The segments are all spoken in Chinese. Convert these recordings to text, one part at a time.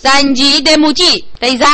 三级的母鸡得上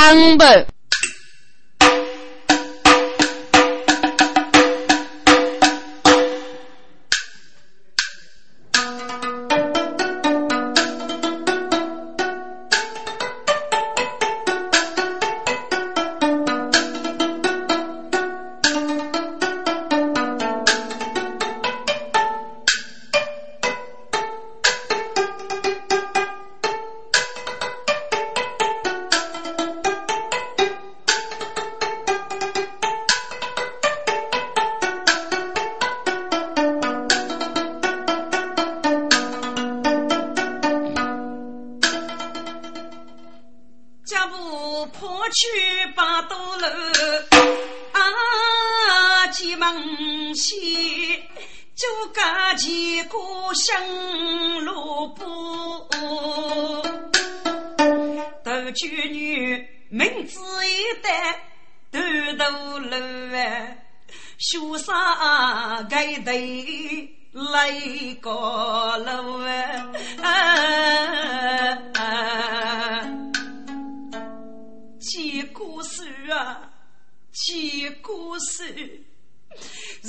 班。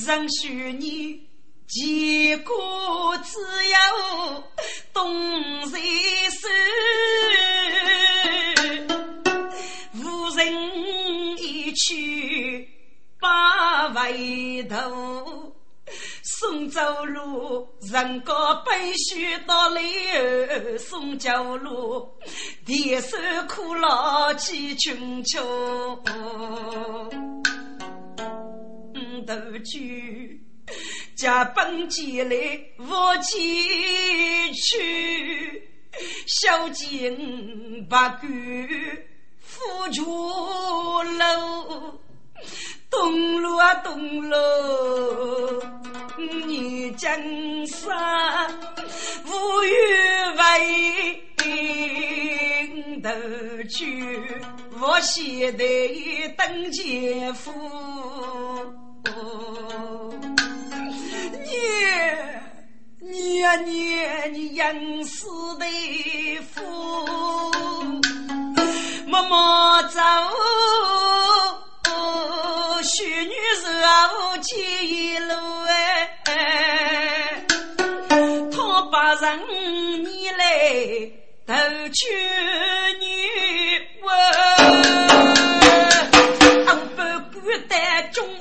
让许你结果只有东山山，无人一去把回头。送走路，人高背须到来儿送酒路，天手苦劳几春秋。斗句，驾奔前来无前去，小径不敢扶住路，东路啊东路，你江山无与为。斗句，我现在登前夫。你你呀你你应死的福，默默走，许女绕几路哎，他把人你来偷去女我。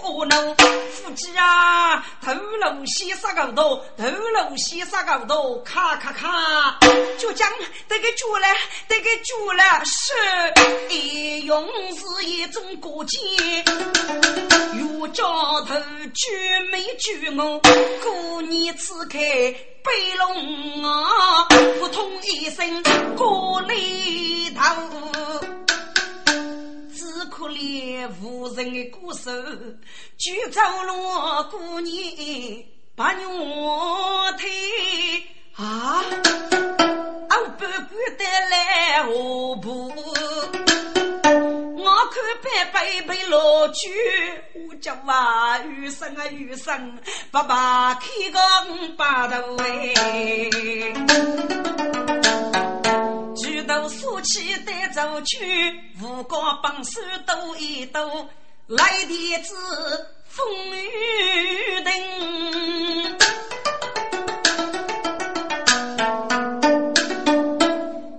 中恶奴，夫妻啊，头颅先杀个头，头颅先杀个头，咔咔咔，就将这个猪了，这个猪了，是一用是一种过节，有家头举没举我，过年吃开背龙啊，扑通一声过里头。可怜无人的歌手，举走了过年把牛腿啊！俺不管得来何不？我看白白被老去，我叫娃余生啊余生，爸爸开个五八头哎。都竖起带走去，武高帮手斗一斗，来的子风雨等。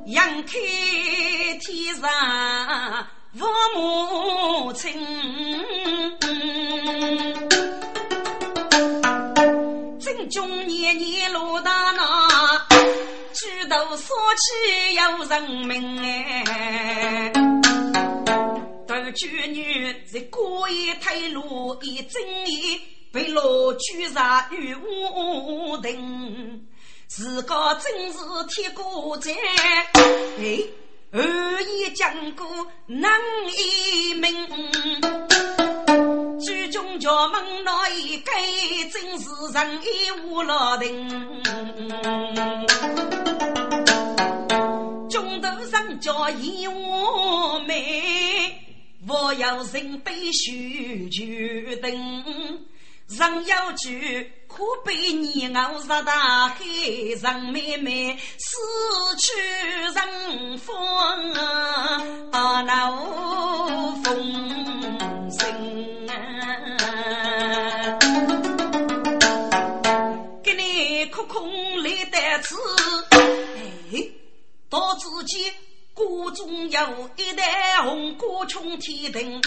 阳开天上父母亲，正中年年落大。头说起有人命哎，斗举女在过一退路一正义，被老举杀于无定，自个真是铁骨在哎，二爷讲过难一命。举中叫门那一改，真是人意无老定。中头上叫一我妹，我要人背手举灯，人要举可被你熬杀大海，人妹妹失去人风啊，那风声啊。见谷中有一袋红果冲天庭，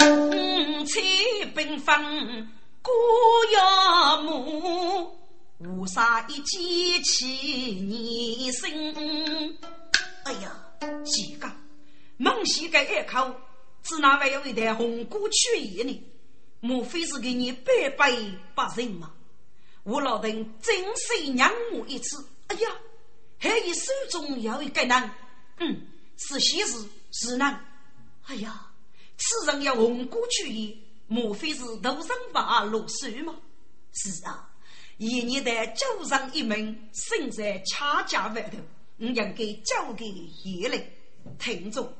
五彩缤纷果要木，无啥一见起年生。哎呀，几个孟西个一口，只那还有一袋红果去叶呢？莫非是给你白白不仁吗？我老邓真是让我一次，哎呀，还有手中有一个人，嗯，是喜事是男。哎呀，此人要红果去叶，莫非是头上发落水吗？是啊，一年的九上一门，身在恰家外头，我应该交给爷来听着。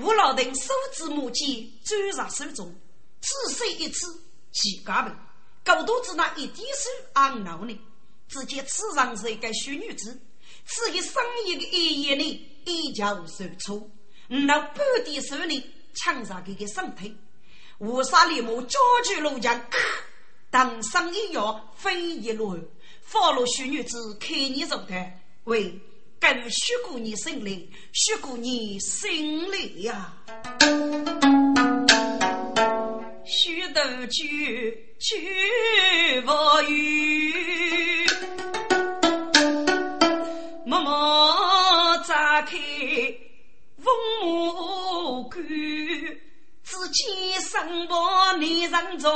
我老邓手指木剑转入手中。只说一次，几个人，狗肚子那一滴水昂闹呢？只见此上是一个虚女子，此一生一个一夜里一脚受挫，那半点水呢抢上这个身体，乌纱立马抓住罗江，当上一摇飞一落，放了虚女子开你状态，喂，跟徐姑你心里，徐姑你心里呀。许多句句不语，默展开风木杆，只见身旁女人中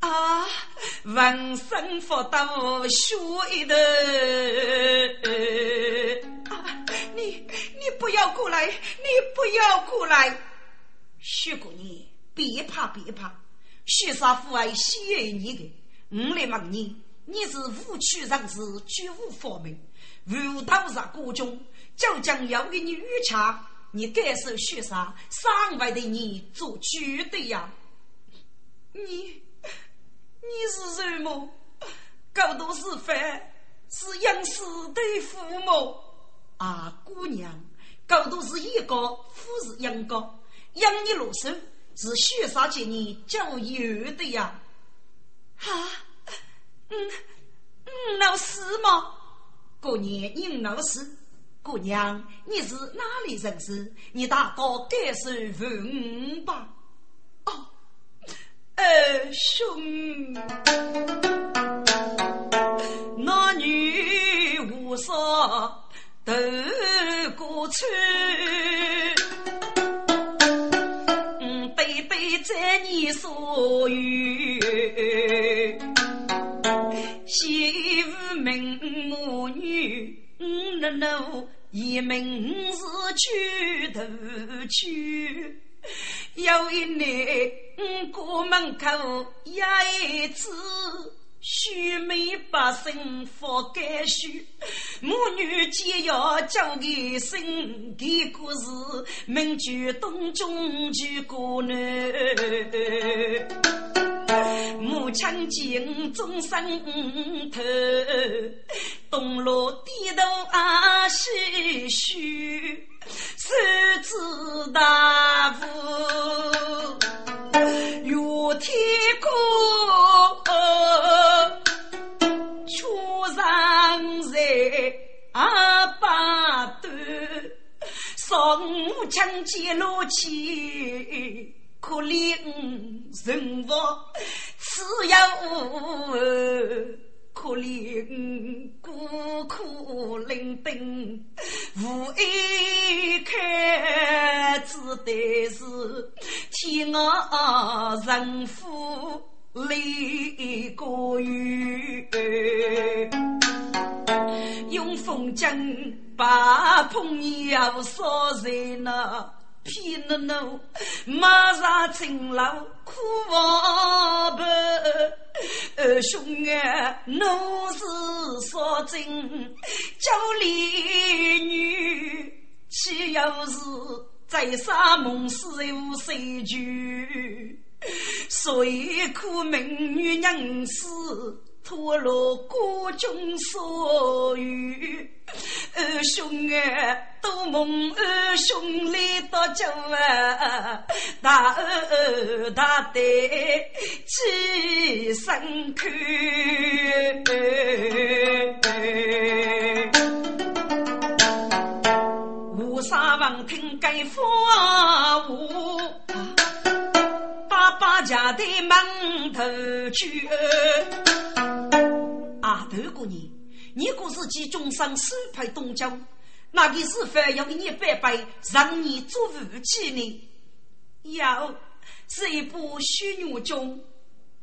啊，浑身发抖，血一头。啊，你你不要过来，你不要过来，徐姑娘。别怕别怕，许杀父爱喜爱你的，我来问你，你是武曲人士，绝无法门，无道入国中，就将要给你御茶，你该受许杀，上外的你做绝对呀！你你是什么？高度是非，是养死的父母啊，姑娘，高度是一个，父是养个，养你落手。是许啥姐你叫有的呀？啊，嗯嗯，闹事吗？过年，你闹事？姑娘，你是哪里人士？你大哥该是问吧？哦，二兄，那女无说都过去。在你所有，媳妇名母女，那那一名是娶头娶。有一年，过门口压一次。须眉百姓佛该须，母女皆要交给生的故事，名句东中句过呢。母亲敬终身头，东路低头啊西须，手指大夫月天空。阿爸的送枪接路去，可怜人物只有可怜孤苦伶仃，无一看只得是天鹅人夫离过雨。用风筝把朋友锁在那，偏了那马上成了苦王婆。二兄啊，奴是说真，叫丽女，岂又是在沙梦死无谁惧？谁苦命女人死？托落国中所有，二兄啊，都蒙二兄来到家啊，大儿大弟起身看。沙王听该父母，爸爸家的门头去。啊，头过年，你可是集中上首派东郊，那个是否要给你拜拜，让你做武器呢？有，是一部虚女中。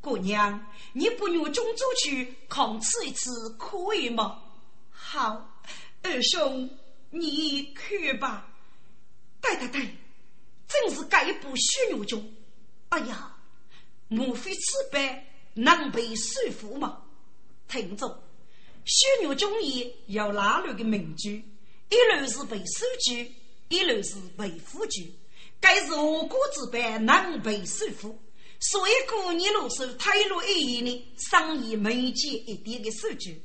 姑娘，你不用中走去抗吃一次，可以吗？好，二兄，你去吧。对对对，正是该部虚女中。哎呀，莫非此辈能被说服吗？听着，虚女中里有哪路的名句？一路是被收据，一路是被辅助。该是何国之般能被说服？所以过年路手退路一言呢，生意没见一点的数据。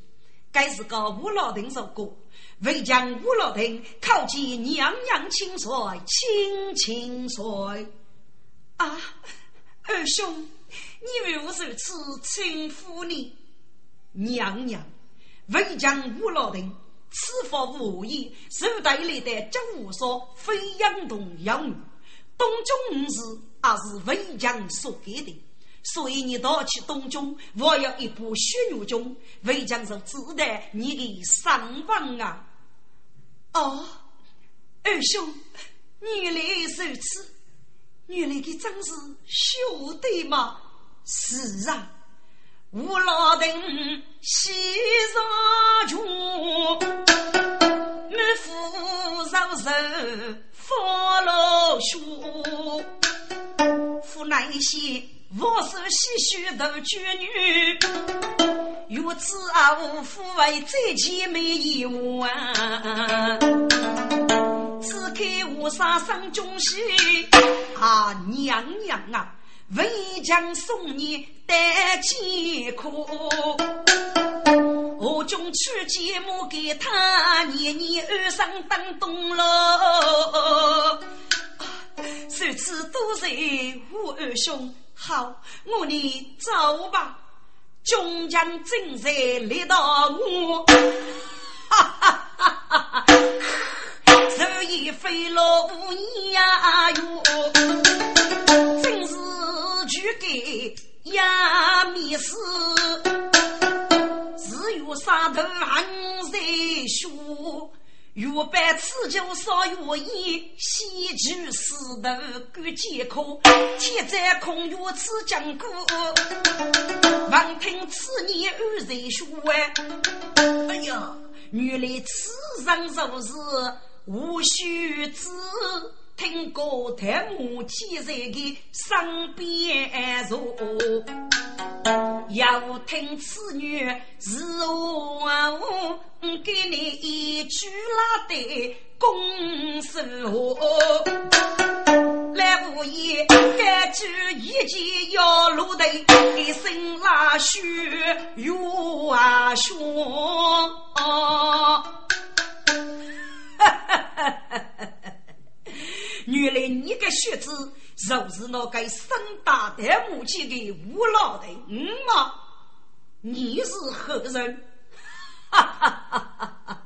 该是个吴老丁说过，为将吴老丁靠近娘娘清水，清清水。啊，二兄，你为何如此称呼你？娘娘，为将吴老丁此法无意，手带来的这无说非养动养女，东中五日。那是魏将所给的，所以你到去东中，我要一部血肉中，魏将是值得你的伤亡啊！哦，二兄，你来受此，原来的真是兄弟吗！是啊，吴老丁西上穷，满腹肉肉放了血。夫那些我是唏嘘的绝女，如此啊无父为再见没义务啊！只看我杀生中喜啊娘娘啊，为将送你带几颗，我将去节目给他年年二生当东了。如此多谢吴二兄，好，我你走吧。中将正在来到我，哈哈哈哈哈！手一飞落无呀哟，真是举给呀迷死，只有杀头还在说。若办此酒少月意，西去四头各皆可。天在空月此讲过，闻听此言安在说？哎呀，原来此人就是无须知。听过太母记在的身边坐，要听此女是我给你一句拉的公事话。来无言，该句一件要落得一身拉血又啊血。哈哈哈哈哈！原来你个血子就是那个生大的母亲的吴老的嗯吗？你是何人？哈哈哈哈哈！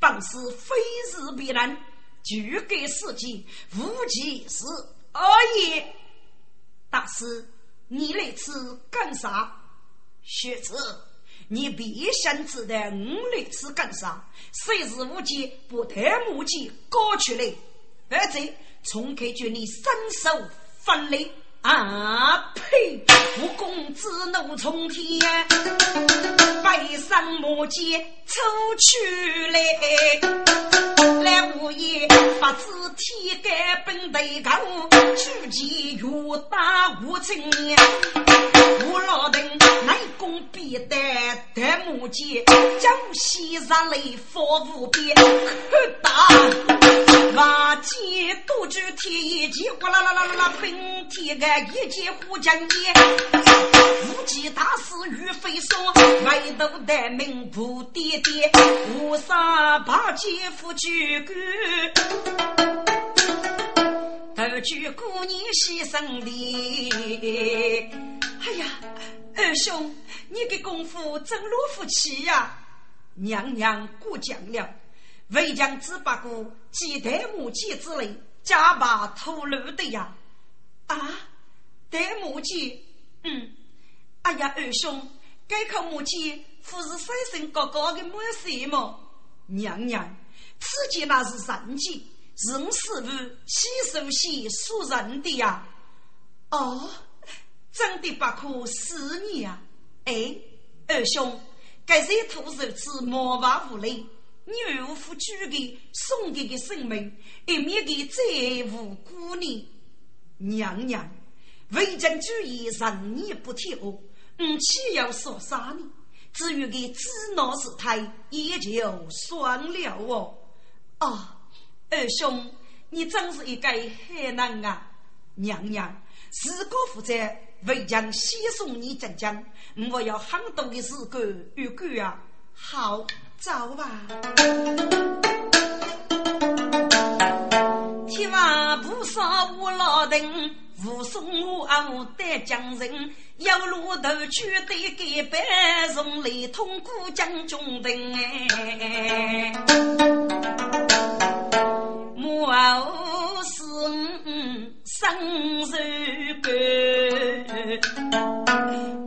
本是非是别人，就给司机无其事而已。大师，你来此干啥？学子，你别想知道我来此干啥？谁是无忌不太母鸡搞出来？而且，从开局你伸手分离啊！呸！我公子怒冲天，背上马剑抽出来，来无言不知天干本对高，举剑越打无情。我老邓内功必得得木剑，江西上来佛无边，可打。瓦剑多举天一剑，哗啦啦啦啦啦，奔天一剑护将剑。无忌大师欲飞霜，外头的名不点点，无上把剑夫举杆。头举过年牺牲的，哎呀，二兄，你的功夫真了不起呀！娘娘过奖了。为将只不过几代母鸡之类，家把吐露的呀！啊，代母鸡，嗯，哎呀，二兄，该口母鸡不是三生高高的母鸡么？娘娘，此鸡那是人鸡，人师傅洗手洗属人的呀！哦，真的不可思议呀！哎，二兄，该些土手子莫忘无礼，你二夫举的送给的生命，一面的再无辜呢？娘娘，为将主意人你不听，我岂要说啥呢？至于个子闹事态，也就算了哦。啊，二兄，你真是一个海人啊！娘娘，自个负责为将先送你进京，我要很多的事干预购啊。好，走吧。天王菩萨我老等。护送我我得江人，一路头去得给白送雷通过将军人哎，母后是生日干，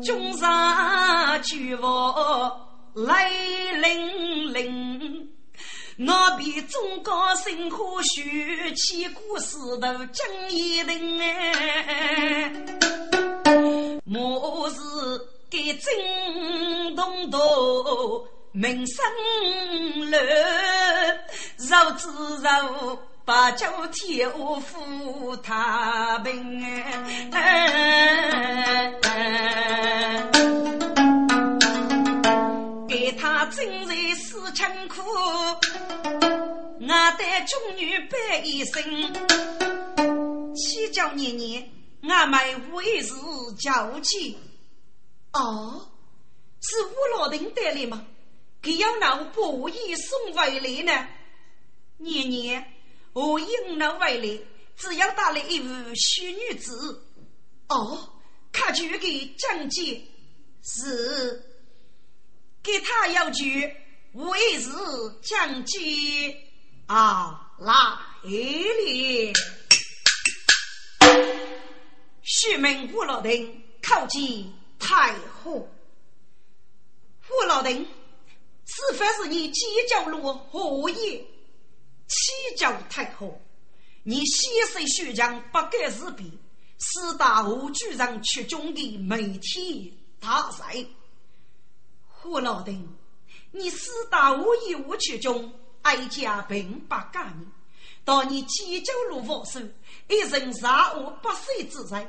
君上举我来领领。我比中高生活学起故事都讲一定哎，我是给震动多民生乐，绕子绕把酒天下福太平哎。给他正在死辛苦，我带中女拜一生，七叫年年，我们为是交集。哦，是吴老丁带来吗？给要拿布衣送回来呢？年年，我应拿回来，只要带来一位虚女子。哦，他就给讲解是。给他要为日将计啊来了，徐门吴老丁靠近太后，吴老丁，此番是你犄角路何意？启教太后，你先生徐将不该自毙，四大户居然曲中的媒体大赛。胡老丁，你四大无一无其中，哀家并不干你。当你七九路佛手，一人杀我不死之罪。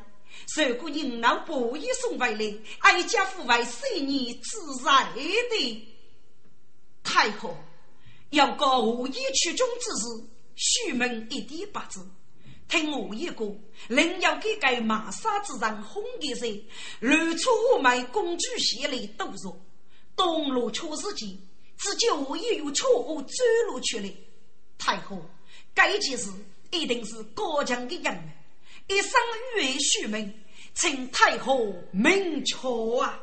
如果你能不一送回来，哀家父为随你自在的。太后要告无一曲中之事，须门一点不知。听我一个，另要给该马杀之人哄给谁？如出我们公主鞋里都说。东路出事情，只叫也有错误走路去了。太后，该件事一定是高强的人们，一生愿续命，请太后明确啊！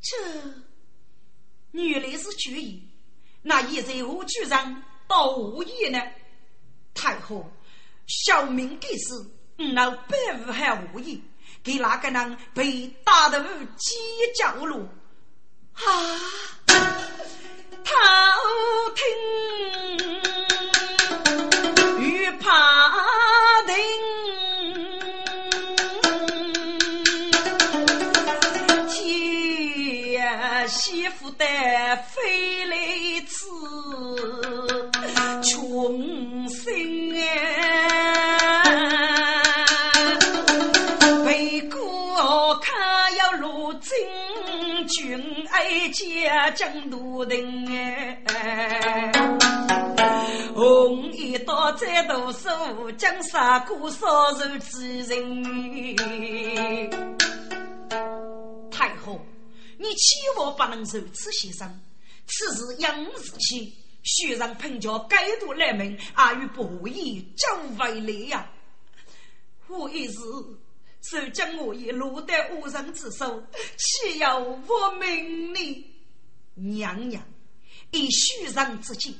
这原来是主意，那也在何居上到无意呢？太后，小明的事，那百无还无意，给那个人被打得鸡叫了。啊，他听与怕听，天媳妇的飞来子，穷心哎，背锅看要入京。君爱家将奴人哎，红一刀再剁手，将杀过烧肉之人。太后，你千万不能如此牺牲，此事养日期，须让彭家改度来门，阿与不义将为来呀！我一时。受将我已落得无人之手，岂有我命呢？娘娘，以虚人之计，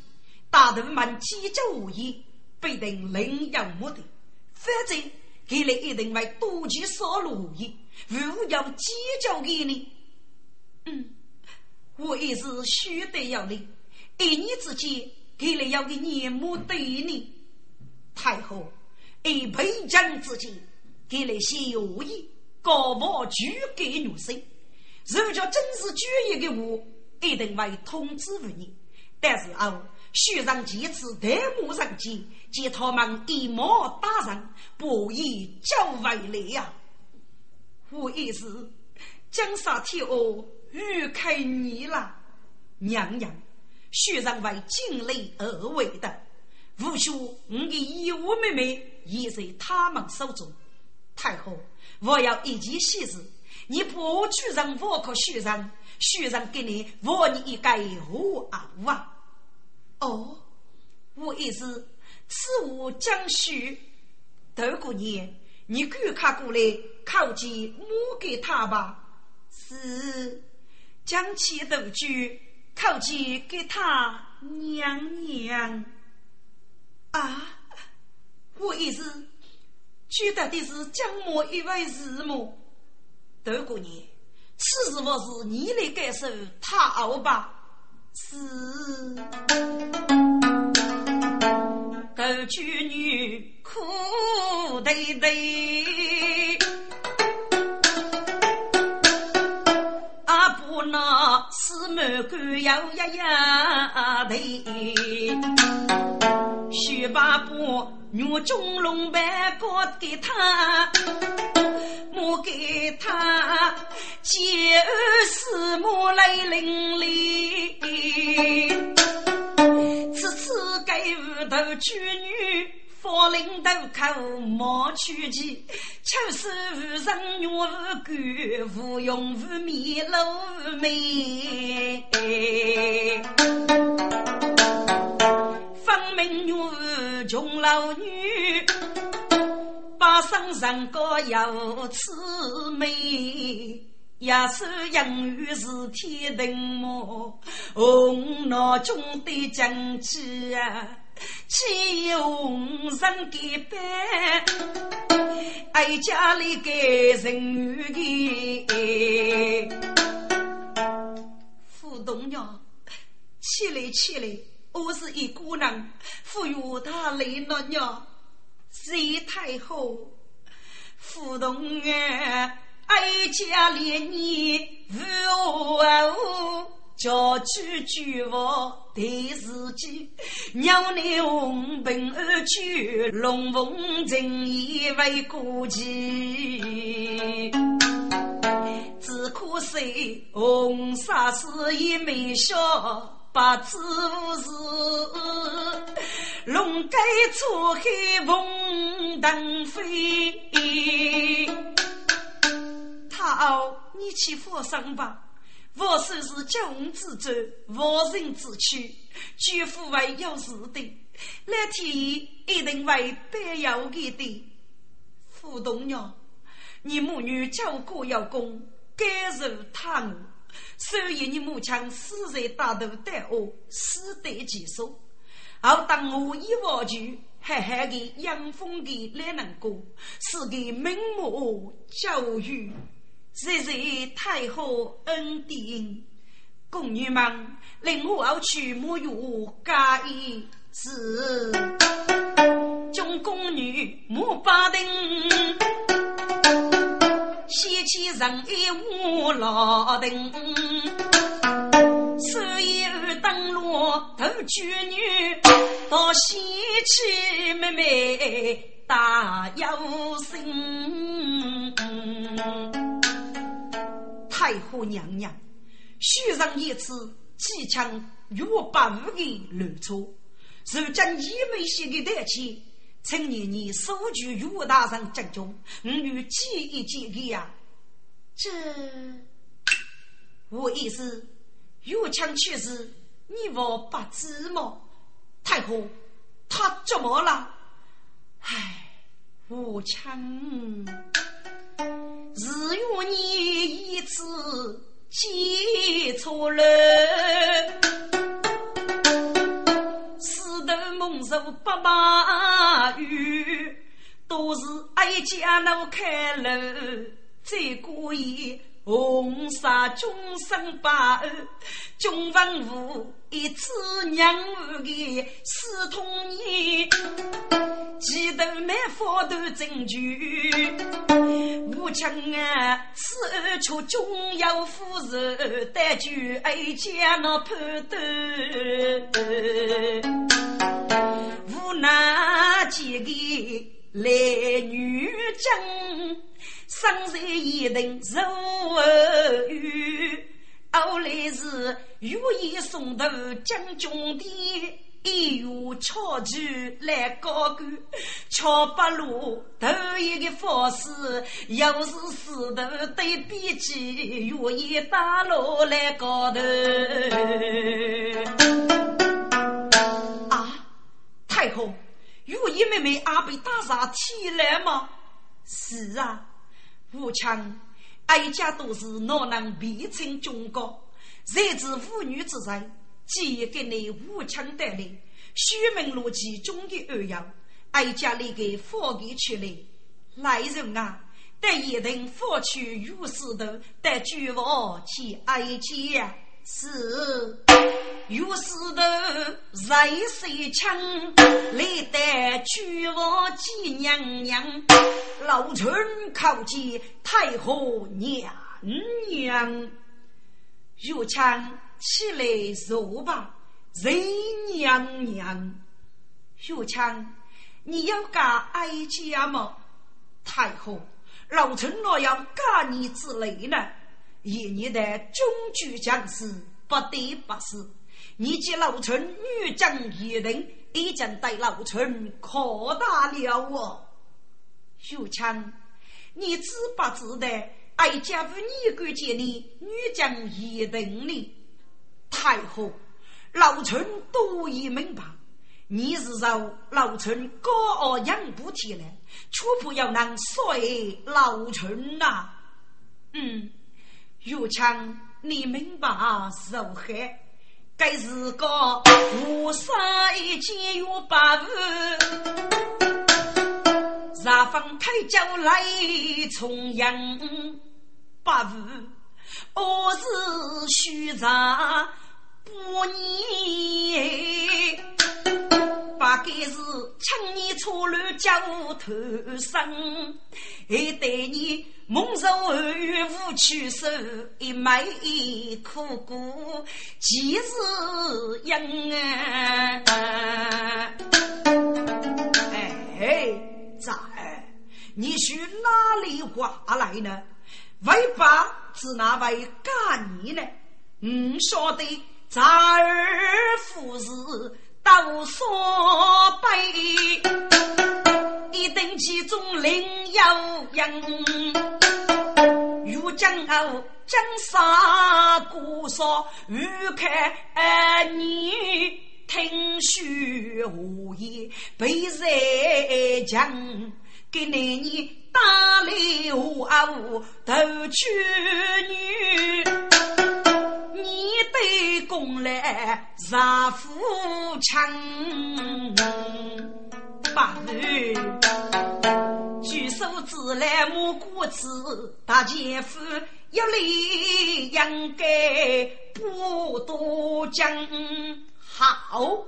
大头们计较无益，必定另有目的。反正给了一定为多计少路意，无要计较给你。嗯，我也是虚得要你，一年之间给了要给年母对你。太后，以陪将之间给了些有意，高房举给女生。如果真是举一个我，一定会通知你。但是哦。许上几次抬目上见，见他们一马打上，不宜交为来呀。我也是江山天恶，欲开你了，娘娘。许上为尽力而为的，无需我的义务妹妹也在他们手中。太后，我要一件喜事，你不去让我可许上，许上给你，我你一概无傲啊。哦，我意思，此物将许头过年，你赶快过来靠近母给他吧。是，将其豆具靠近给他娘娘。啊，我意思，取得的是江某一位日母。头过年，此事我是你来感受，他熬吧。是狗娶女苦得得，那四门关要呀呀的，徐八婆女中龙板高给他。我给他接儿四母来淋漓，此次给屋头娶女，放领头口莫娶妻，秋是无人女无干，无用无米露眉，分明女穷老女。八生人高有慈眉，也是养育是天定么？红脑中的将旗啊，气红人给办，哀家里给人的。傅东娘，起来起来，我是一姑娘，赋予他来了娘。隋太后，福东啊，哀家连年无后，叫去举我对自己，娘内红本而去，龙凤正义为国计，只可惜红纱是一枚笑。八字是龙盖出海凤腾飞，他你去佛上吧。佛说是君之舟，万人之躯，举夫为有事的，那天一定为必要给的。傅东娘，你母女交过有功，该受他我。所以你母亲死在大头带我，死得其所。而当我一忘去，狠狠的养风的来能过，是给明目教育，谢谢太后恩典。宫女们，令我要去沐浴加衣是，众宫女莫把定。掀起人一屋老灯，所以二灯笼头举女，到喜气妹妹大有心。太后娘娘，许上一次气枪与我八五的乱错，如今一枚写的代起。陈年年收据与我大人集中，我与记一记的呀。这我意思，岳强去世，你我不知吗？太后，他怎么了？唉，吴强，日月你一次记错了。受八马雨，都是哀家奴开路，再过一。红纱终身把，中文武一次娘儿的四通年，记得满佛头证据，武强啊，此二出中有夫人，但就哀家那判断，无奈几个来女将。生在一等如儿女，后来是如意送到将军的，一月巧举来高官，巧不如头一个法师，又是石头对笔记，如意打落来高头。啊，太后，如意妹妹也被打上天来吗？是啊。武强，哀家都是哪能变成忠告？谁知妇女之仁，既给你武强带来，虚名落其中的二样，哀家立个放给出来。来人啊，带一定放去如石头，得举王去哀家。是。有石头在水枪，来得举王见娘娘。老臣叩见太后娘娘。如枪起来坐吧，任娘娘。如枪，你要嫁哀家吗？太后，老臣若要嫁你之类呢？一年的中举将士，不得不是。你见老臣女将一人，已经对老臣可大了哦。秀强，你知不知道？哀家不你敢见你女将一人呢？太后，老臣都已明白，你是受老臣高傲养不起来，却不要能随老臣呐。嗯，秀强，你明白受害。该是个无杀一件有八万，上方太教来重阳八万，我是虚长不年，八该是趁你错乱叫头生，还待你。梦受儿女无屈手，一枚苦果几时应啊？哎，在你是哪里话来呢？为爸是哪位干你呢？唔晓得在儿夫是都所背。一等其中另有人，欲将后江山古少，欲开你听书无言，被人讲给那你打了啊呜头去女，你对公来杀富强。八日，举手之来莫过子，大姐夫一力应该不多讲。好，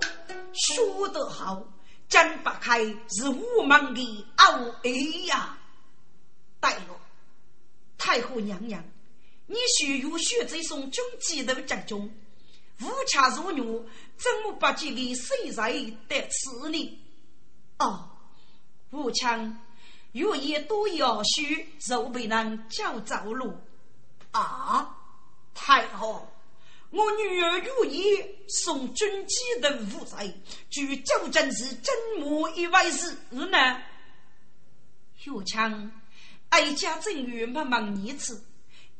说得好，真不开是我们的傲儿呀！对了，太后娘娘，你需要学这送军机的将军，无恰如女，怎么不记得谁在得此呢？哦，武强，有意多要许，就被人叫走路。啊，太后，我女儿如意送军机的负责，据周正是怎么一回事呢？武强，哀家正月没问你次，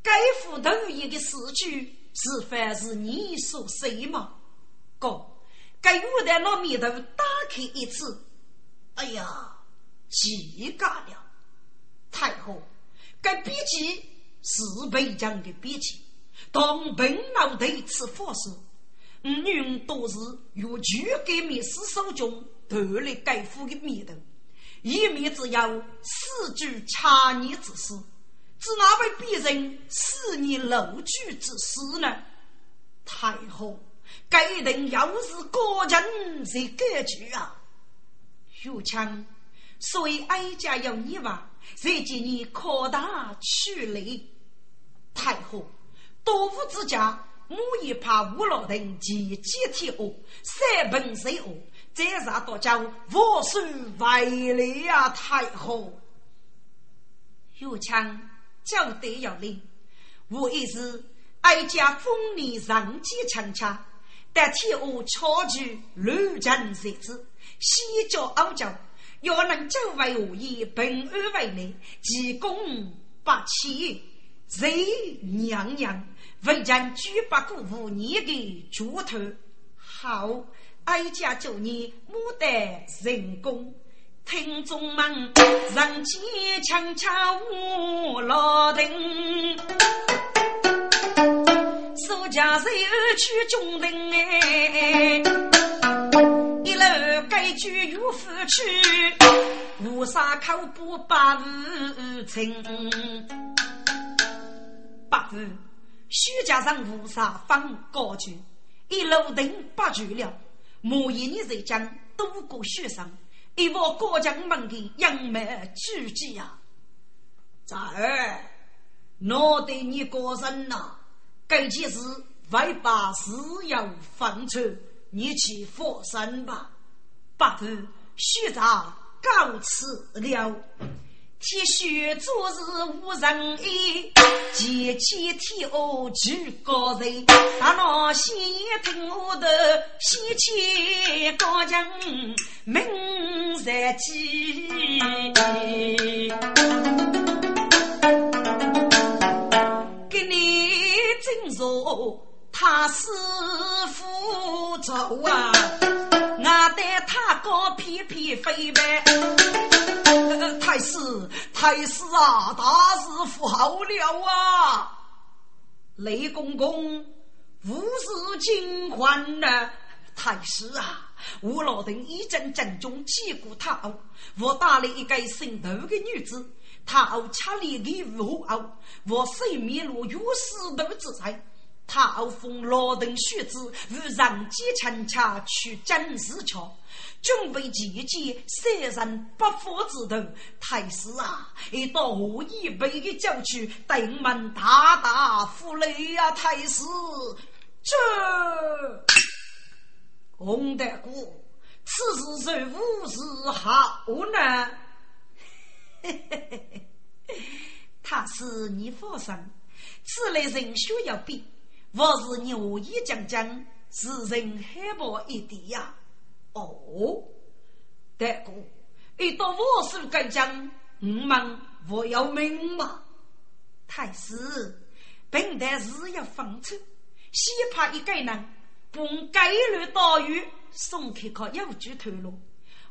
该副头一的事局，是凡是你所说吗？哥，该我在那面头打开一次。哎呀，奇尬了！太后，该笔记是北疆的笔记，当本脑袋吃法师，女人都是由举革命师手中断了该府的面头，一面只有四句掐你之事，只哪位别人四年漏句之事呢？太后，该定又是个人在割据啊！岳强，所以哀家要你吧，才见你扩大取利。太后，多夫之家。我也怕吴老等集集天恶，三本谁恶？再上多叫万岁万岁啊！太后，有枪就得要领，我也是哀家丰年上级强强，但天恶超举乱臣才子，西教傲娇，要能周为恶意，平安为内，其功八起，贼娘娘。为将举八股五年的猪头，好，哀家祝你牡丹成功。听众们，人间强强无老丁，苏家人去中人哎，一路该句又夫去，无啥口不把无情，八字。徐家上无啥放高举，一路登不去了。莫一你在将渡过雪山，一望过江门的杨梅举起呀！在儿，我对你个人呐，该件事未把事要放出，你去佛山吧。不如徐家告辞了。铁血昨日无人意，剑起天下举高人。大闹先听我的，先去高将名在记。给你斟酌他师傅走啊，我带他高翩翩飞呗。太师，啊，大事不好了啊！雷公公，无事惊慌呢。太师啊，我老邓一阵阵中击鼓他殴，我打了一个姓窦的女子，他殴恰里给无殴，我水面落有死斗之灾。他封老邓血子，与人机强恰去真事桥。准备集结三人八府之头，太师啊，一到何以备的叫去，定门大大福利啊！太师，这洪大哥，此事是无事好呢？嘿嘿嘿嘿，太师你放心，此类人需要比，我是牛一将将，是人害怕一点呀。哦，大哥，一到我手该讲，你们我要命吗？太师，本代是要放出，先怕一个人把该路大雨送开靠邮局头路，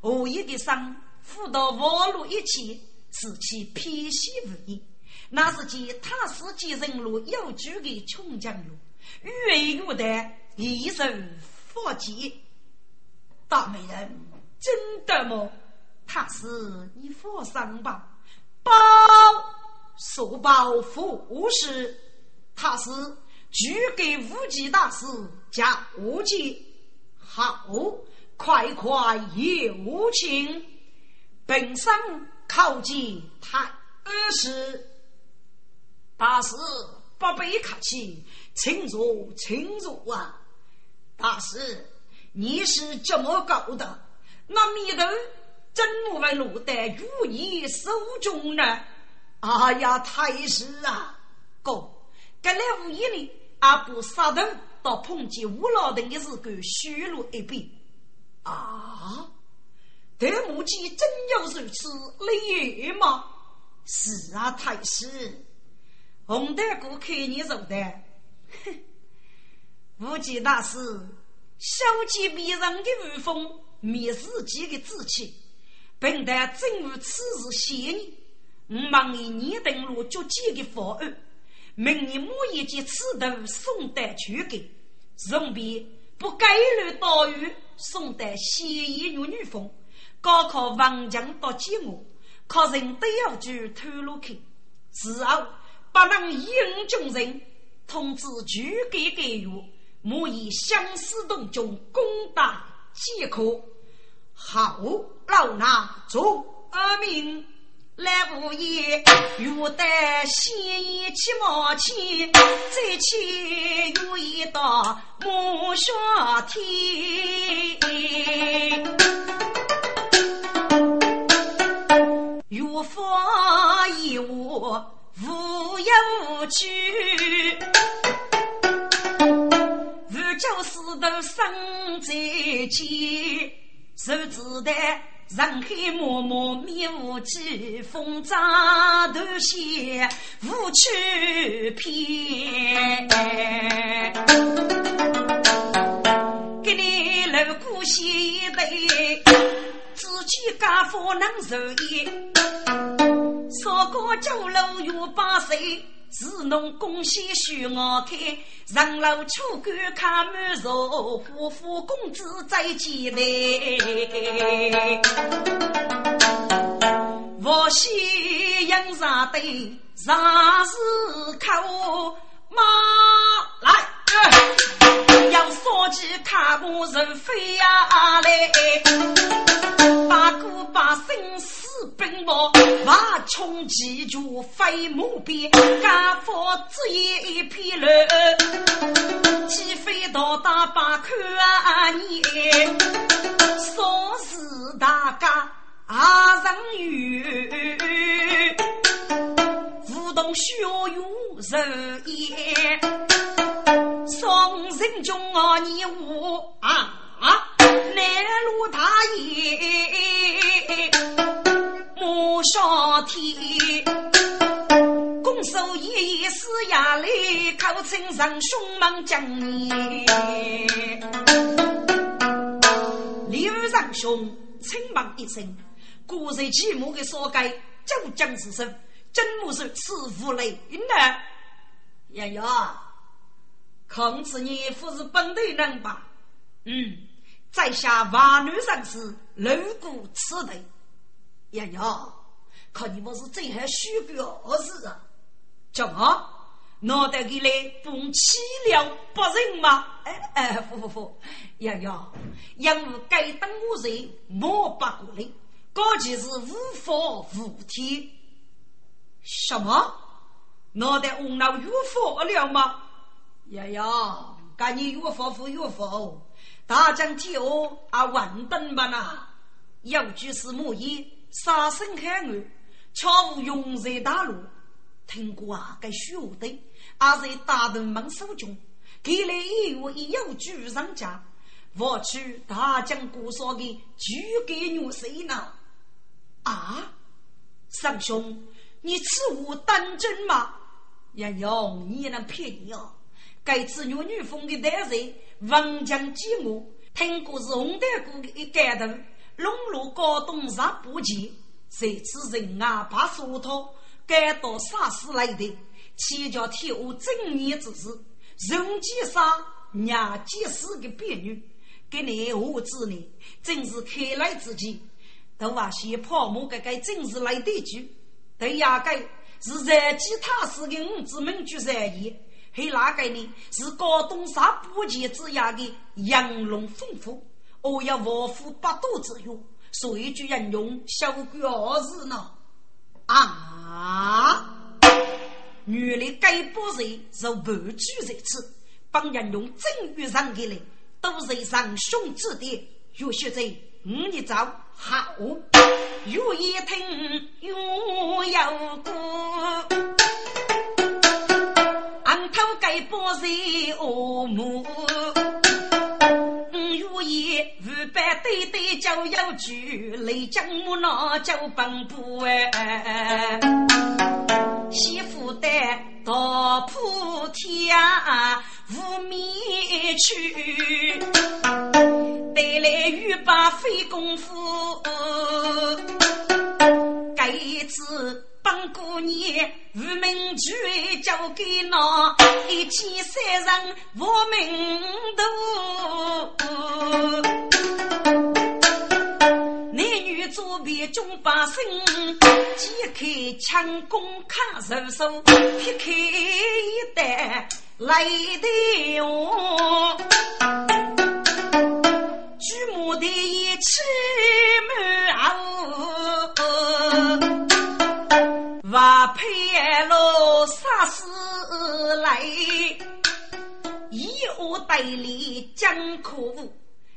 何一的伤扶到网络一起，使其偏西无疑。那是见他是继承路邮局的穷江路，越越的一生发迹。大美人，真的吗？他是你佛上吧？包说包富士，他是举给无极大师加无极，好快快也无情，本身靠近他二师，大师不必客气，请坐，请坐啊，大师。你是怎么搞的？那米头怎么会落在如意手中呢？哎呀，太师啊，哥，这来无意里阿不杀头到碰见吴老等的时候，虚了一笔啊！这目前真有如此厉害吗？是啊，太师，洪大哥看你说的，哼，无忌大师。小见别人的威风，灭自己的志气。本旦正如此事谢你，我忙以你登录足几的方案，明年某一件此图送达去给，顺便不该乱大雨，宋代西夷女女风，高考文强到寂寞，考人都要去透露去。之后不能英中人，通知全给给予，莫以相思洞中攻打即可。好，老衲遵命。来无言，欲得仙衣起毛钱，再去又一道木下天。海茫茫灭无际，风乍头斜无去偏。给你路过西北，自己家父能受益，烧锅酒楼又把岁。自侬贡献许我开，上楼出官看满座，夫妇公子在前来。我西迎上对上是口马来，要说起看我人飞呀来，把古把生死。兵马冲急逐飞马边，家父只一片乱，鸡飞到大把看啊你，说是大家阿上远，舞动小勇人烟，双人中啊你我啊，南路大爷。莫上天，拱手一一死呀嘞，口称人凶猛将你。刘仁兄称忙一声，古人起目的所盖，九江之声，真木是此无雷呢。呀呀，孔子你不是本地人吧？嗯，在下万女上士，路过此地。爷爷，看你们是最还虚表示啊？怎么脑袋里来蹦起了不人吗？哎哎，不不不，呀呀，因为该等我人莫不过来，高级是无法无天。什么？脑袋红了有法了吗？呀呀，赶紧有法不有法，大将天下啊，万等吧呐！有句是莫言。杀生海岸，巧无永在大陆。听过啊，该学的，也在大人们手中。给来一月一有举上家，我去大将姑说的举给女谁呢？啊，三兄，你此物当真吗？杨勇，你能骗你哦？该次女女风的大人，王将寂寞，听过是红丹姑的感动。龙路高东上不前，这次人啊怕说他赶到啥时来的？七叫天下正义之事，人见杀，娘见死的别女，给你何子呢？正是开来之际，都话先泡沫个个正是来得及。对呀，个是在其他事的五子们居然也，还哪个呢？是高东上不前之下的养龙丰富。我要王府八度之用，所以就引用小鬼儿子呢。啊！原来该波人是万句在此，帮人用正月上给来，都是上兄之点。有些在五日早好，有一听有有歌，俺头该波人恶母。如意五百对对就要举，雷将木脑就奔波哎，媳妇的大铺天无面去，带来玉把费功夫，该次。当过年，无名举交给那一千三人，我名多。美女左边中把身，解开枪弓看手手，劈开一袋来的我，举目的一尺满瓦佩罗杀死来，以我代理江苦，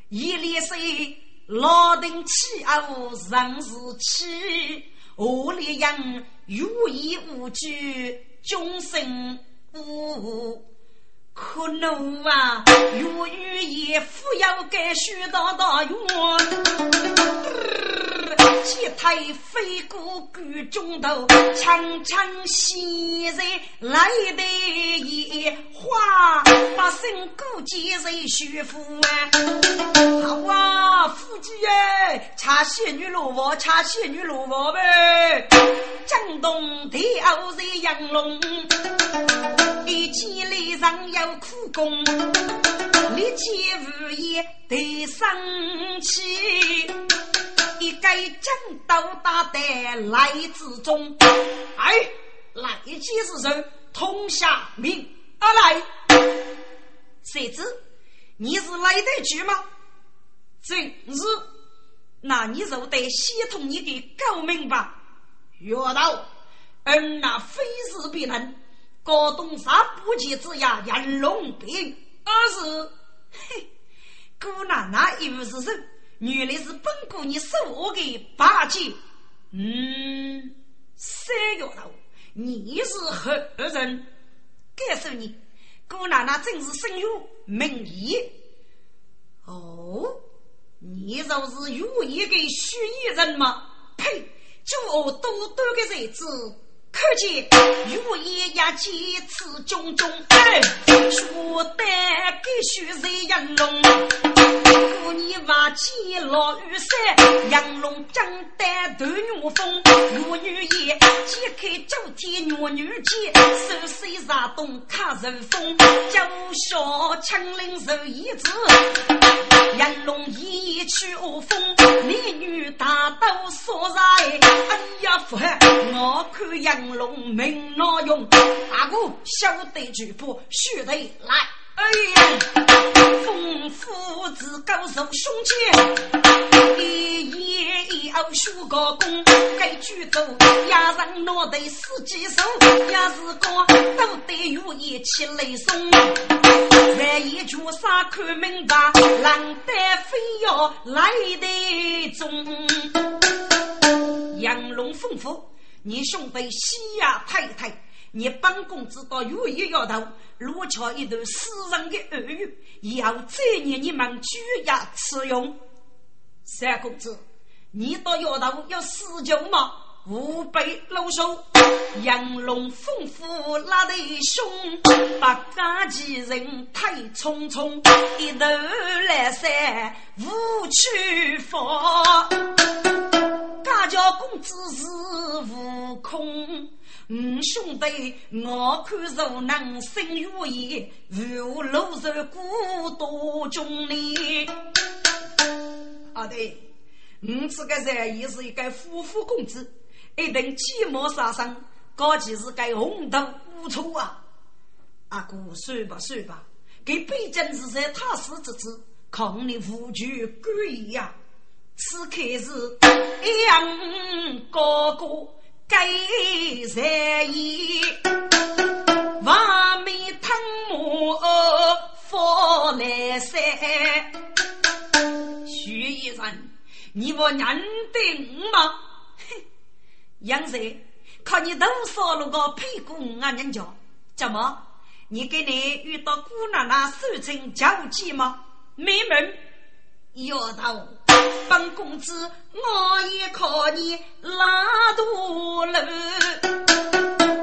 一列水。老丁起舞人是起，我烈阳有意无惧，终身无可怒啊！若欲也富要该须道道。七台飞过谷中头，长长细在来的一花，把身骨接在徐福啊！好啊，夫妻哎，茶仙女罗娃，茶仙女罗娃呗！江东的傲在杨龙，一起脸上有苦功，力气无言得生气。一个正道大的来之中，哎，来几是人通下命而来，谁知你是来得及吗？正是，那你就得系统你的狗命吧。岳道，嗯，那非是必能，高东山不急之呀，杨龙兵，而是，嘿，姑奶奶又是人。原来是本姑娘受我的八戒，嗯，三月头，你是何人？告诉你，姑奶奶真是生有名义。哦，你就是有一个虚异人吗？呸！就我多多的日子。可见如也呀，几次种种，说得必须在杨龙。姑娘挖起老雨伞，杨龙长得头牛风。若女也解开周天若女剑，手水杀东卡人风。叫小枪林手一子，杨龙一去恶风。美女大都说在，哎呀，夫我看杨。龙名难用，阿哥晓得举步，须得来。哎呀，风夫子高手胸前，一夜一熬修个功，该举走压上脑袋死几手，也是光都得如意起来送。万一绝杀看明白，狼得非要来得中。杨龙丰富。你兄弟西呀太太，你本公子到有一丫头，落瞧一段私人的恩怨，以后再念你们居家此用。三公子，你到丫头要施救吗？吾辈老手，杨龙丰富拉得凶，八家几人太匆匆，一头来山无去法。家家公子是悟空，五兄弟我看如能生如意，如露水孤多中里。啊对，我这个人也是一个夫妇公子。一等寂寞杀生，高其是该红头无错啊！阿哥，算吧算吧，给毕竟是在他死之子，抗你无惧鬼呀！此刻是一样哥哥该在意，完美汤姆佛来塞，徐医生，你我认定吗？杨谁？看你多少了个屁股啊！人家怎么？你给你遇到姑奶奶受成交际吗？没门！丫头，本公子我也靠你拉多路，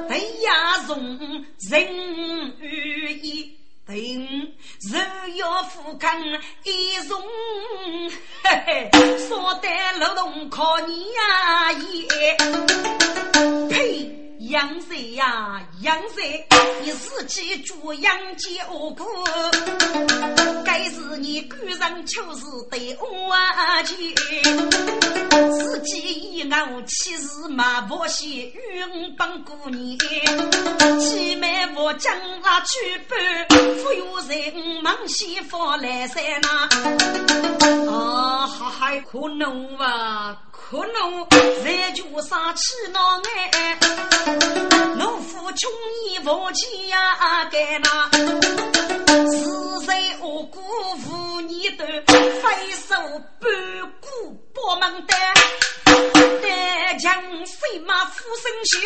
哎呀，从人与义。定若要富康一重，嘿嘿，说得劳动靠你呀！也，呸！养谁呀？养谁？你自己做养家恶果，该是你赶上求是对我去，自己以傲气势马不喜，云帮过年，姐妹我将那去办，富有人忙西方来塞那，啊，还可能吧。可能在脚上起恼哎，农夫穷衣不起呀，该那是谁我辜负你的飞手半股把门的，单枪飞马负生血，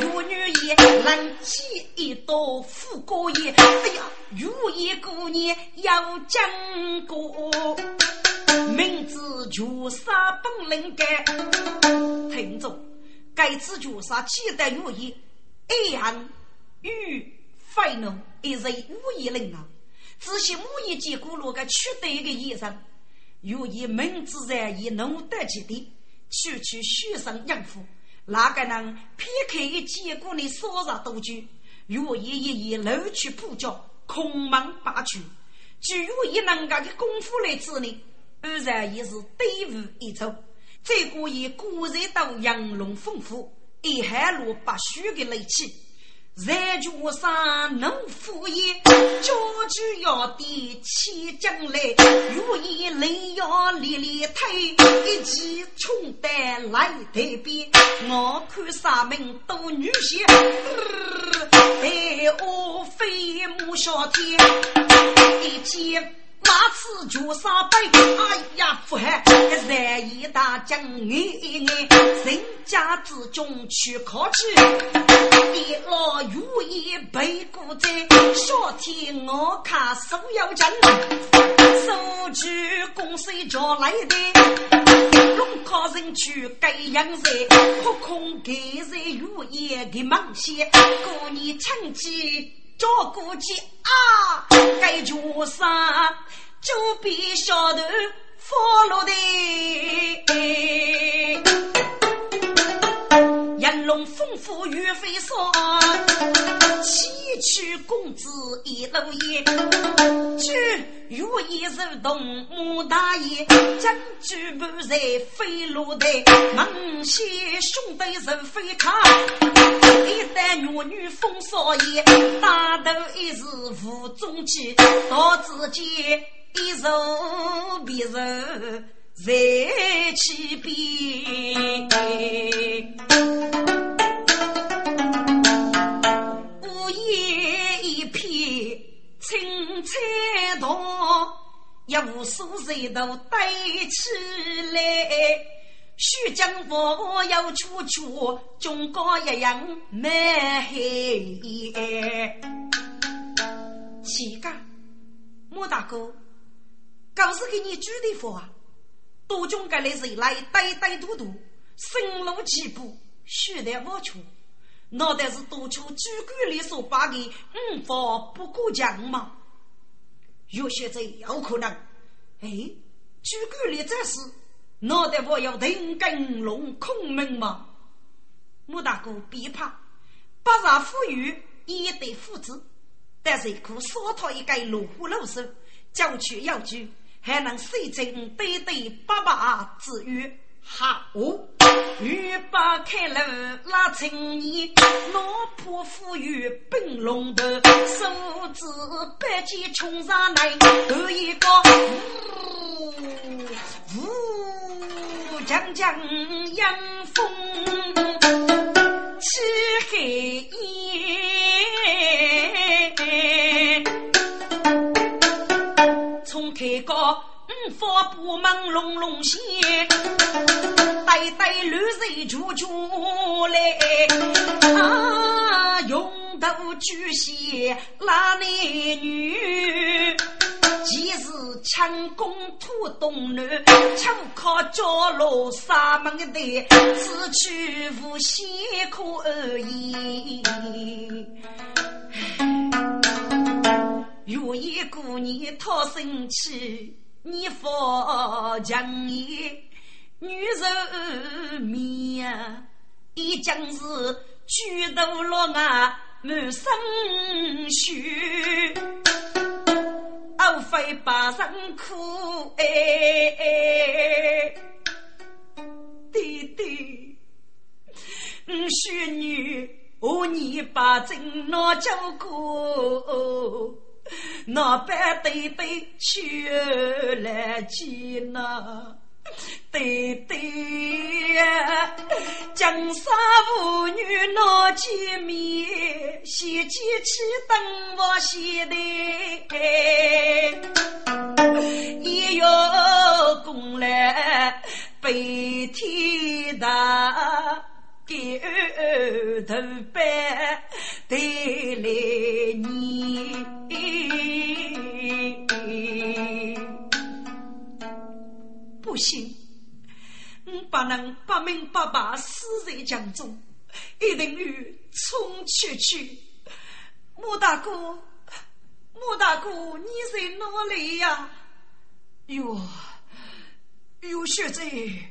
玉女也冷起一道富过也，哎呀，如意姑娘要讲过。明知绝杀本领该，听着，该知绝杀记得如意，一言与非怒，一人无一人啊！只是无意间过路个取得一个医生，如意明知然以怒得其的，区区虚生养父，哪个能撇开一结果的杀杀多久？如意一一露去扑脚，空忙拔去，就如意能干的功夫来治理。二然也是对无一族，再过以古人到养龙丰富，一海路不虚的雷气，在脚上能敷衍，家具要的起将来，如意雷要烈烈推，一骑冲带来对比，我看三门都女婿，哎我飞木小天，一见。马次就上北，哎呀，福海一山一大将，哎哎，人家之中去考取，一老如意背古在，小天我看手要紧，手举公水叫来的，龙考人去盖阳山，空空盖在如意的梦线，过年趁机。照顾起啊，该脚上就比小头放落的。银龙丰富玉飞霜，崎岖公子一路烟。举如意如同木大爷，将举不在飞落台，猛些兄弟人飞卡。一代女女风骚艳，大头一时无中气，到之间一揉别揉。在起边，午夜一片青菜塘，一无所人都堆起来。须将我要处处中高一样美黑。乞丐，莫大哥，刚是给你举的佛啊！多种格来人来呆呆嘟嘟，深入几步，须得我出。脑袋是多出举官里所发的五法不过奖吗？有些者有可能。哎，举官里这是脑袋我要人根龙空门吗？穆大哥别怕，不让富裕也得富子，但是可烧他一个落户老手，叫去要去。还能随真对对爸爸之语，好。欲把开路拉青年，老婆富裕奔龙头，手指百剑冲上来，头一个呜呜，将将阳风起黑五花布满龙龙线，呆呆绿水处处来啊！用头巨蟹拉男女，既是强攻土东南，强靠角落沙门的，此去无限可言。如意姑娘讨生气，你放强言，女人面，已将是举头落啊满身血，熬非把人苦哎，弟弟，嗯，许女和你把真拿交过，那般对对去来见呐。对对呀，江山妇女闹见面，先见起灯我先来，一月功来背天大，第二头班带来你。不行，我不能不明不白死在江中，一定要冲出去。莫大哥，莫大哥，你在哪里呀？哟，哟，学长，你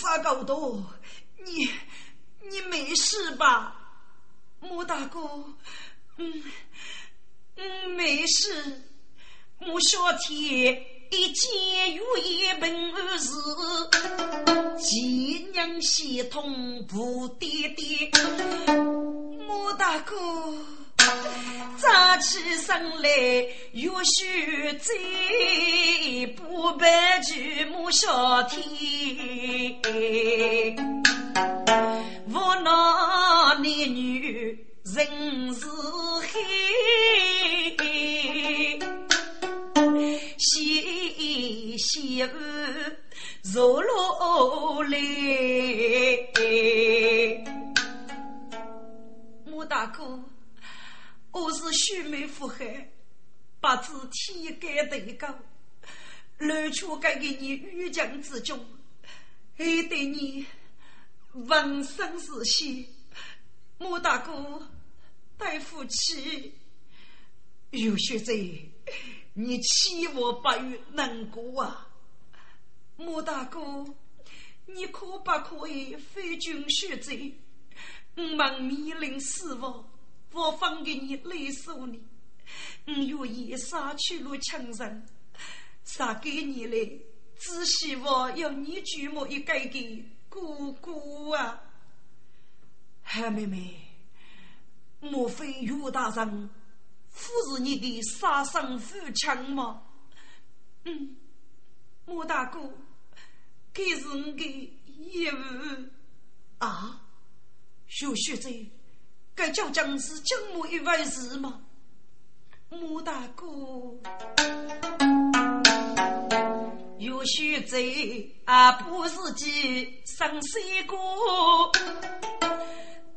啥搞的？你你没事吧？莫大哥，嗯嗯，没事。莫小天。一见如一本事，前娘系统不爹爹，莫大哥早起身来有须嘴，不白举莫小天，无奈男女人是黑。细细儿入落来，穆大哥，我是须眉腹黑，不知天高地高，乱却该给你欲将之中，还对你闻声是喜。穆大哥，对不起，有些在。你欺我不与难过啊，莫大哥，你可不可以非君血罪？我蒙密令死亡，我放给你勒索你，我愿意杀去了亲人，杀给你嘞，只希望要你举目一个给姑姑啊，韩妹妹，莫非岳大人？夫是你的杀生父亲吗？嗯，莫大哥，这是我的义务啊！小学者，该究竟是怎么一回事吗？莫大哥，有学者啊，不是几生死过，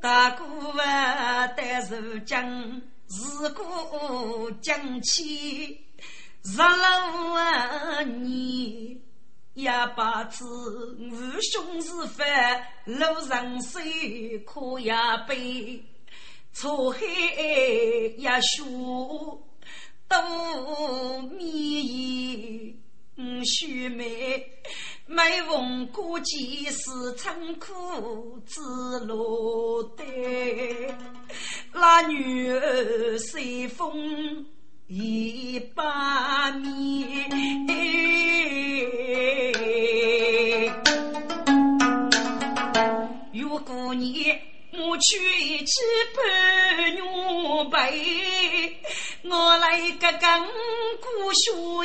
大哥啊，但是讲。自古讲起，日落啊你也把子无兄是犯，路人水可也悲，沧海也树都灭。嗯，须眉每逢过节是仓库之落单，那女儿随风一把面。如果你我娶一只白娘，我来个干五谷熟。